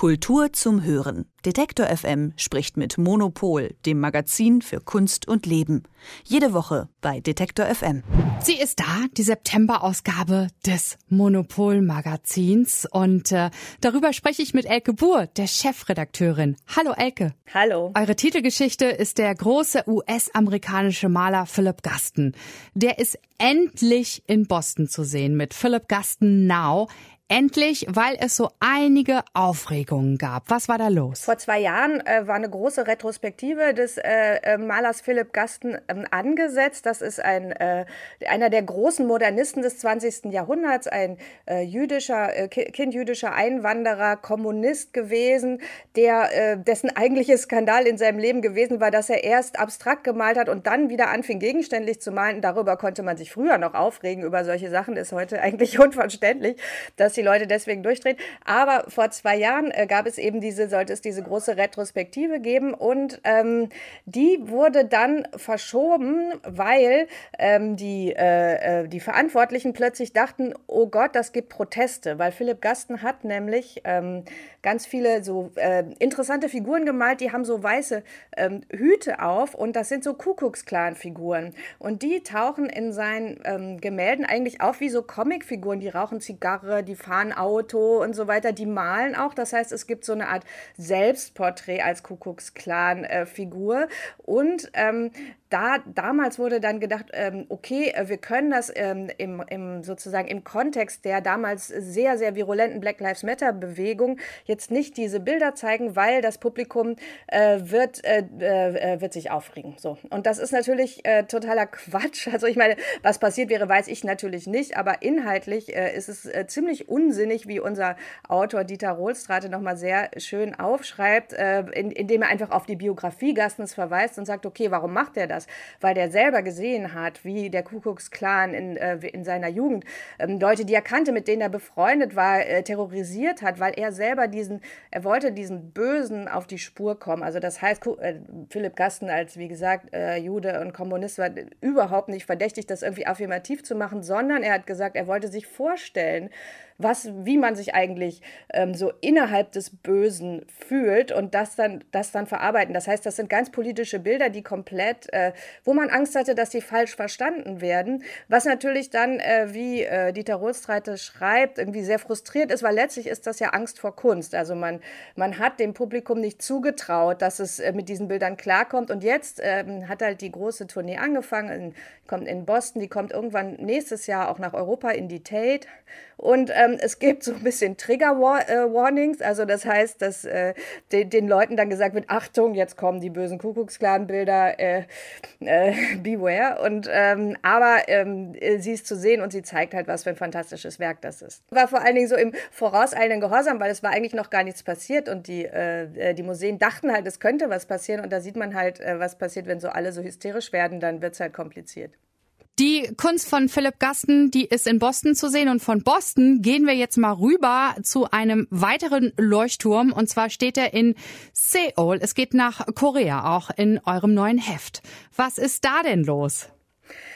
Kultur zum Hören. Detektor FM spricht mit Monopol, dem Magazin für Kunst und Leben. Jede Woche bei Detektor FM. Sie ist da, die September-Ausgabe des Monopol-Magazins. Und äh, darüber spreche ich mit Elke Buhr, der Chefredakteurin. Hallo Elke. Hallo. Eure Titelgeschichte ist der große US-amerikanische Maler Philip Gaston. Der ist endlich in Boston zu sehen mit Philip Gaston Now. Endlich, weil es so einige Aufregungen gab. Was war da los? Vor zwei Jahren äh, war eine große Retrospektive des äh, äh Malers Philipp Gasten ähm, angesetzt. Das ist ein, äh, einer der großen Modernisten des 20. Jahrhunderts, ein äh, jüdischer, äh, Kind jüdischer Einwanderer, Kommunist gewesen, der, dessen eigentliches Skandal in seinem Leben gewesen war, dass er erst abstrakt gemalt hat und dann wieder anfing, gegenständlich zu malen. Darüber konnte man sich früher noch aufregen, über solche Sachen ist heute eigentlich unverständlich, dass die Leute deswegen durchdrehen. Aber vor zwei Jahren äh, gab es eben diese, sollte es diese große Retrospektive geben und ähm, die wurde dann verschoben, weil ähm, die, äh, äh, die Verantwortlichen plötzlich dachten, oh Gott, das gibt Proteste, weil Philipp Gasten hat nämlich ähm, ganz viele so äh, interessante Figuren gemalt, die haben so weiße ähm, Hüte auf und das sind so Kuckucksklan-Figuren und die tauchen in seinen ähm, Gemälden eigentlich auf wie so Comicfiguren, die rauchen Zigarre, die fahren Auto und so weiter. Die malen auch. Das heißt, es gibt so eine Art Selbstporträt als Kuckucksklan-Figur. und ähm, da, damals wurde dann gedacht, ähm, okay, äh, wir können das ähm, im, im, sozusagen im Kontext der damals sehr, sehr virulenten Black Lives Matter Bewegung jetzt nicht diese Bilder zeigen, weil das Publikum äh, wird, äh, äh, wird sich aufregen. So. Und das ist natürlich äh, totaler Quatsch. Also ich meine, was passiert wäre, weiß ich natürlich nicht, aber inhaltlich äh, ist es ziemlich unsinnig, wie unser Autor Dieter Rohlstrate nochmal sehr schön aufschreibt, in, indem er einfach auf die Biografie Gastens verweist und sagt, okay, warum macht er das? Das, weil der selber gesehen hat, wie der Kuckucksklan in, äh, in seiner Jugend ähm, Leute, die er kannte, mit denen er befreundet war, äh, terrorisiert hat, weil er selber diesen, er wollte diesen Bösen auf die Spur kommen. Also das heißt, äh, Philipp Gasten als, wie gesagt, äh, Jude und Kommunist war überhaupt nicht verdächtig, das irgendwie affirmativ zu machen, sondern er hat gesagt, er wollte sich vorstellen, was, wie man sich eigentlich ähm, so innerhalb des Bösen fühlt und das dann, das dann verarbeiten. Das heißt, das sind ganz politische Bilder, die komplett, äh, wo man Angst hatte, dass sie falsch verstanden werden, was natürlich dann, äh, wie äh, Dieter Rothstreite schreibt, irgendwie sehr frustriert ist, weil letztlich ist das ja Angst vor Kunst. Also man, man hat dem Publikum nicht zugetraut, dass es äh, mit diesen Bildern klarkommt und jetzt ähm, hat halt die große Tournee angefangen, in, kommt in Boston, die kommt irgendwann nächstes Jahr auch nach Europa in die Tate und ähm, es gibt so ein bisschen Trigger-Warnings. Äh, also das heißt, dass äh, den, den, Leuten dann gesagt wird, Achtung, jetzt kommen die bösen Kuckucksklan-Bilder, äh, äh, beware. Und, ähm, aber ähm, sie ist zu sehen und sie zeigt halt, was für ein fantastisches Werk das ist. War vor allen Dingen so im vorauseilenden Gehorsam, weil es war eigentlich noch gar nichts passiert und die, äh, äh, die Museen dachten halt, es könnte was passieren und da sieht man halt, was passiert, wenn so alle so hysterisch werden, dann wird es halt kompliziert. Die Kunst von Philipp Gasten, die ist in Boston zu sehen. Und von Boston gehen wir jetzt mal rüber zu einem weiteren Leuchtturm. Und zwar steht er in Seoul. Es geht nach Korea, auch in eurem neuen Heft. Was ist da denn los?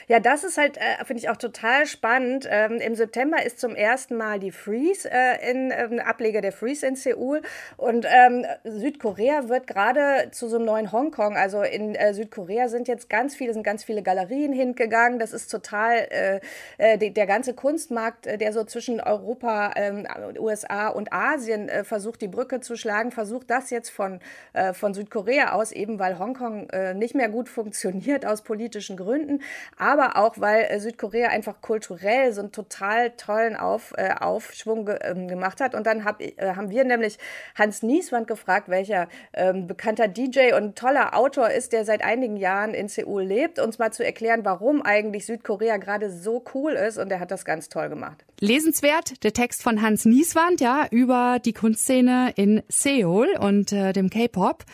Ja, das ist halt, äh, finde ich auch total spannend. Ähm, Im September ist zum ersten Mal die Freeze äh, in ähm, Ableger der Freeze in Seoul und ähm, Südkorea wird gerade zu so einem neuen Hongkong. Also in äh, Südkorea sind jetzt ganz viele, sind ganz viele Galerien hingegangen. Das ist total äh, äh die, der ganze Kunstmarkt, äh, der so zwischen Europa, ähm, USA und Asien versucht, die Brücke zu schlagen, versucht das jetzt von, von Südkorea aus, eben weil Hongkong nicht mehr gut funktioniert aus politischen Gründen. Aber aber auch, weil äh, Südkorea einfach kulturell so einen total tollen Auf, äh, Aufschwung ge ähm, gemacht hat. Und dann hab, äh, haben wir nämlich Hans Nieswand gefragt, welcher ähm, bekannter DJ und toller Autor ist, der seit einigen Jahren in Seoul lebt, uns mal zu erklären, warum eigentlich Südkorea gerade so cool ist. Und er hat das ganz toll gemacht. Lesenswert, der Text von Hans Nieswand, ja, über die Kunstszene in Seoul und äh, dem K-Pop.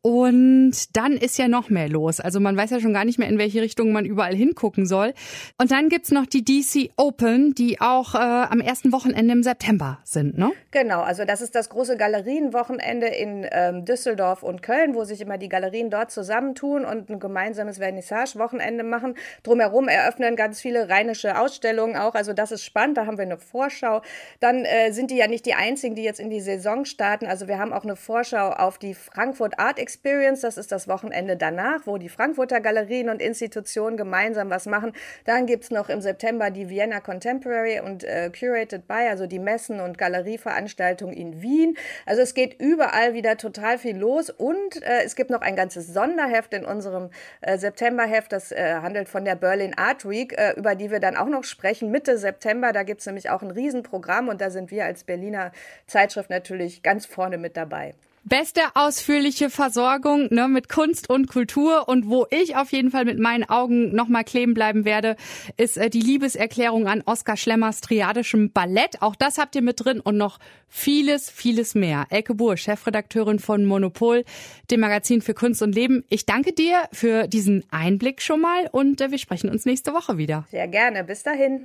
Und dann ist ja noch mehr los. Also man weiß ja schon gar nicht mehr, in welche Richtung man überall hingucken soll. Und dann gibt's noch die DC Open, die auch äh, am ersten Wochenende im September sind, ne? Genau, also das ist das große Galerienwochenende in ähm, Düsseldorf und Köln, wo sich immer die Galerien dort zusammentun und ein gemeinsames Vernissage-Wochenende machen. Drumherum eröffnen ganz viele rheinische Ausstellungen auch. Also das ist spannend. Da haben wir eine Vorschau. Dann äh, sind die ja nicht die einzigen, die jetzt in die Saison starten. Also wir haben auch eine Vorschau auf die Frankfurt Art Experience. Das ist das Wochenende danach, wo die Frankfurter Galerien und Institutionen gemeinsam was machen. Dann gibt es noch im September die Vienna Contemporary und äh, Curated by, also die Messen und Galerieveranstaltungen in Wien. Also es geht überall wieder total viel los und äh, es gibt noch ein ganzes Sonderheft in unserem äh, Septemberheft. Das äh, handelt von der Berlin Art Week, äh, über die wir dann auch noch sprechen. Mitte September, da gibt es nämlich auch ein Riesenprogramm und da sind wir als Berliner Zeitschrift natürlich ganz vorne mit dabei beste ausführliche Versorgung ne, mit Kunst und Kultur. Und wo ich auf jeden Fall mit meinen Augen nochmal kleben bleiben werde, ist äh, die Liebeserklärung an Oskar Schlemmers triadischem Ballett. Auch das habt ihr mit drin und noch vieles, vieles mehr. Elke Buhr, Chefredakteurin von Monopol, dem Magazin für Kunst und Leben. Ich danke dir für diesen Einblick schon mal und äh, wir sprechen uns nächste Woche wieder. Sehr gerne. Bis dahin.